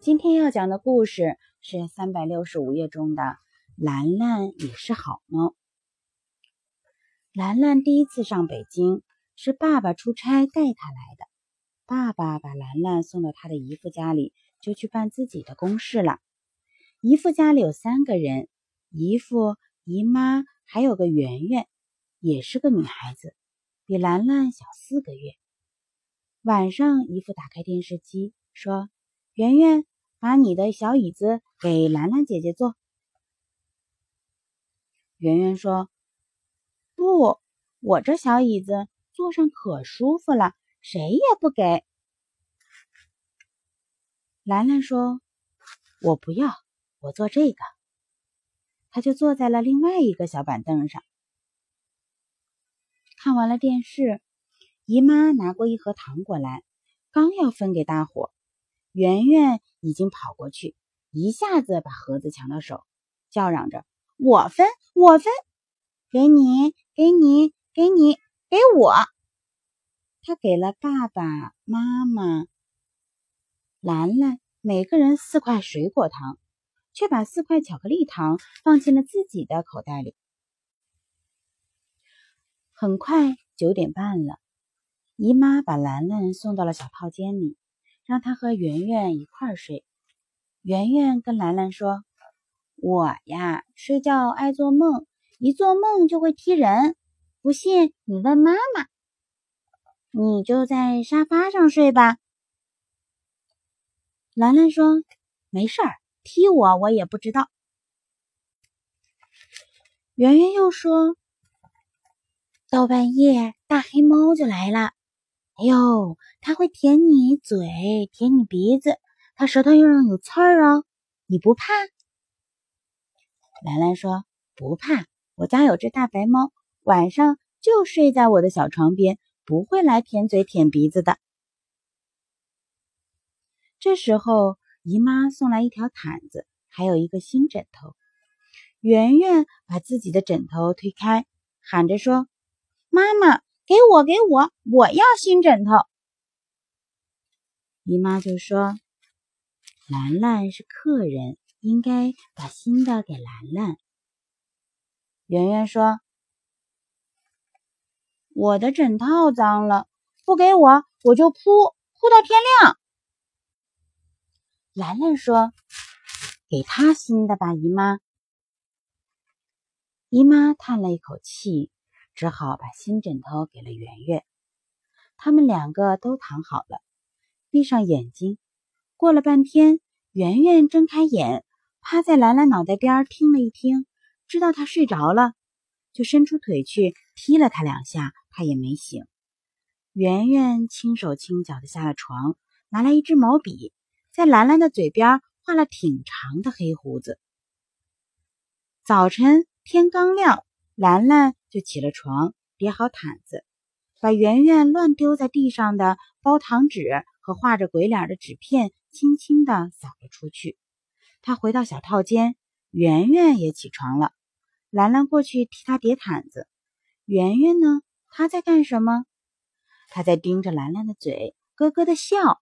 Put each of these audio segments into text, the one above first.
今天要讲的故事是三百六十五页中的《兰兰也是好猫》。兰兰第一次上北京，是爸爸出差带她来的。爸爸把兰兰送到他的姨父家里，就去办自己的公事了。姨父家里有三个人：姨父、姨妈，还有个圆圆，也是个女孩子，比兰兰小四个月。晚上，姨父打开电视机，说：“圆圆。”把你的小椅子给兰兰姐姐坐。圆圆说：“不，我这小椅子坐上可舒服了，谁也不给。”兰兰说：“我不要，我坐这个。”他就坐在了另外一个小板凳上。看完了电视，姨妈拿过一盒糖果来，刚要分给大伙。圆圆已经跑过去，一下子把盒子抢到手，叫嚷着：“我分，我分，给你，给你，给你，给我。”他给了爸爸妈妈、兰兰每个人四块水果糖，却把四块巧克力糖放进了自己的口袋里。很快九点半了，姨妈把兰兰送到了小套间里。让他和圆圆一块儿睡。圆圆跟兰兰说：“我呀，睡觉爱做梦，一做梦就会踢人。不信你问妈妈。你就在沙发上睡吧。”兰兰说：“没事儿，踢我我也不知道。”圆圆又说：“到半夜，大黑猫就来了。”哎呦，它会舔你嘴，舔你鼻子，它舌头上有刺儿哦，你不怕？兰兰说不怕，我家有只大白猫，晚上就睡在我的小床边，不会来舔嘴舔鼻子的。这时候，姨妈送来一条毯子，还有一个新枕头。圆圆把自己的枕头推开，喊着说：“妈妈。”给我，给我，我要新枕头。姨妈就说：“兰兰是客人，应该把新的给兰兰。”圆圆说：“我的枕套脏了，不给我，我就铺铺到天亮。”兰兰说：“给他新的吧，姨妈。”姨妈叹了一口气。只好把新枕头给了圆圆，他们两个都躺好了，闭上眼睛。过了半天，圆圆睁开眼，趴在兰兰脑袋边听了一听，知道她睡着了，就伸出腿去踢了她两下，她也没醒。圆圆轻手轻脚的下了床，拿来一支毛笔，在兰兰的嘴边画了挺长的黑胡子。早晨天刚亮。兰兰就起了床，叠好毯子，把圆圆乱丢在地上的包糖纸和画着鬼脸的纸片轻轻地扫了出去。她回到小套间，圆圆也起床了。兰兰过去替她叠毯子。圆圆呢？她在干什么？她在盯着兰兰的嘴，咯咯的笑。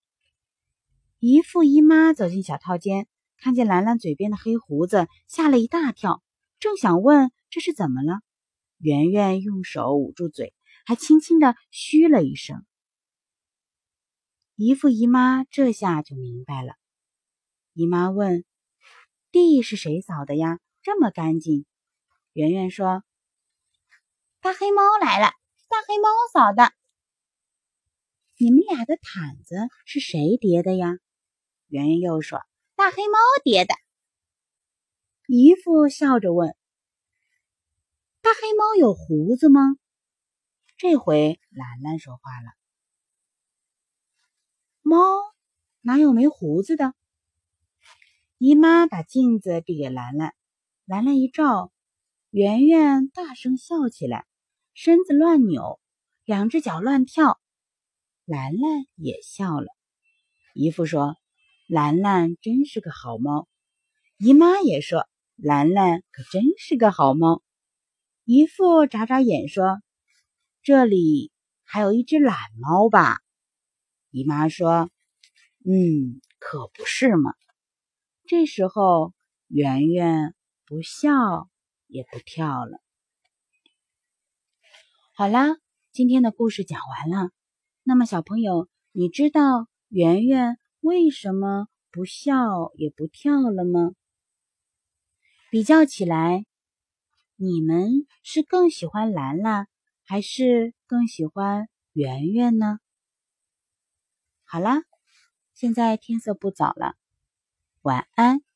姨父姨妈走进小套间，看见兰兰嘴边的黑胡子，吓了一大跳，正想问这是怎么了。圆圆用手捂住嘴，还轻轻的嘘了一声。姨父姨妈这下就明白了。姨妈问：“地是谁扫的呀？这么干净？”圆圆说：“大黑猫来了，大黑猫扫的。”你们俩的毯子是谁叠的呀？圆圆又说：“大黑猫叠的。”姨父笑着问。大黑猫有胡子吗？这回兰兰说话了。猫哪有没胡子的？姨妈把镜子递给兰兰，兰兰一照，圆圆大声笑起来，身子乱扭，两只脚乱跳。兰兰也笑了。姨父说：“兰兰真是个好猫。”姨妈也说：“兰兰可真是个好猫。”姨父眨眨眼说：“这里还有一只懒猫吧？”姨妈说：“嗯，可不是嘛。”这时候，圆圆不笑也不跳了。好啦，今天的故事讲完了。那么，小朋友，你知道圆圆为什么不笑也不跳了吗？比较起来，你们是更喜欢兰兰，还是更喜欢圆圆呢？好啦，现在天色不早了，晚安。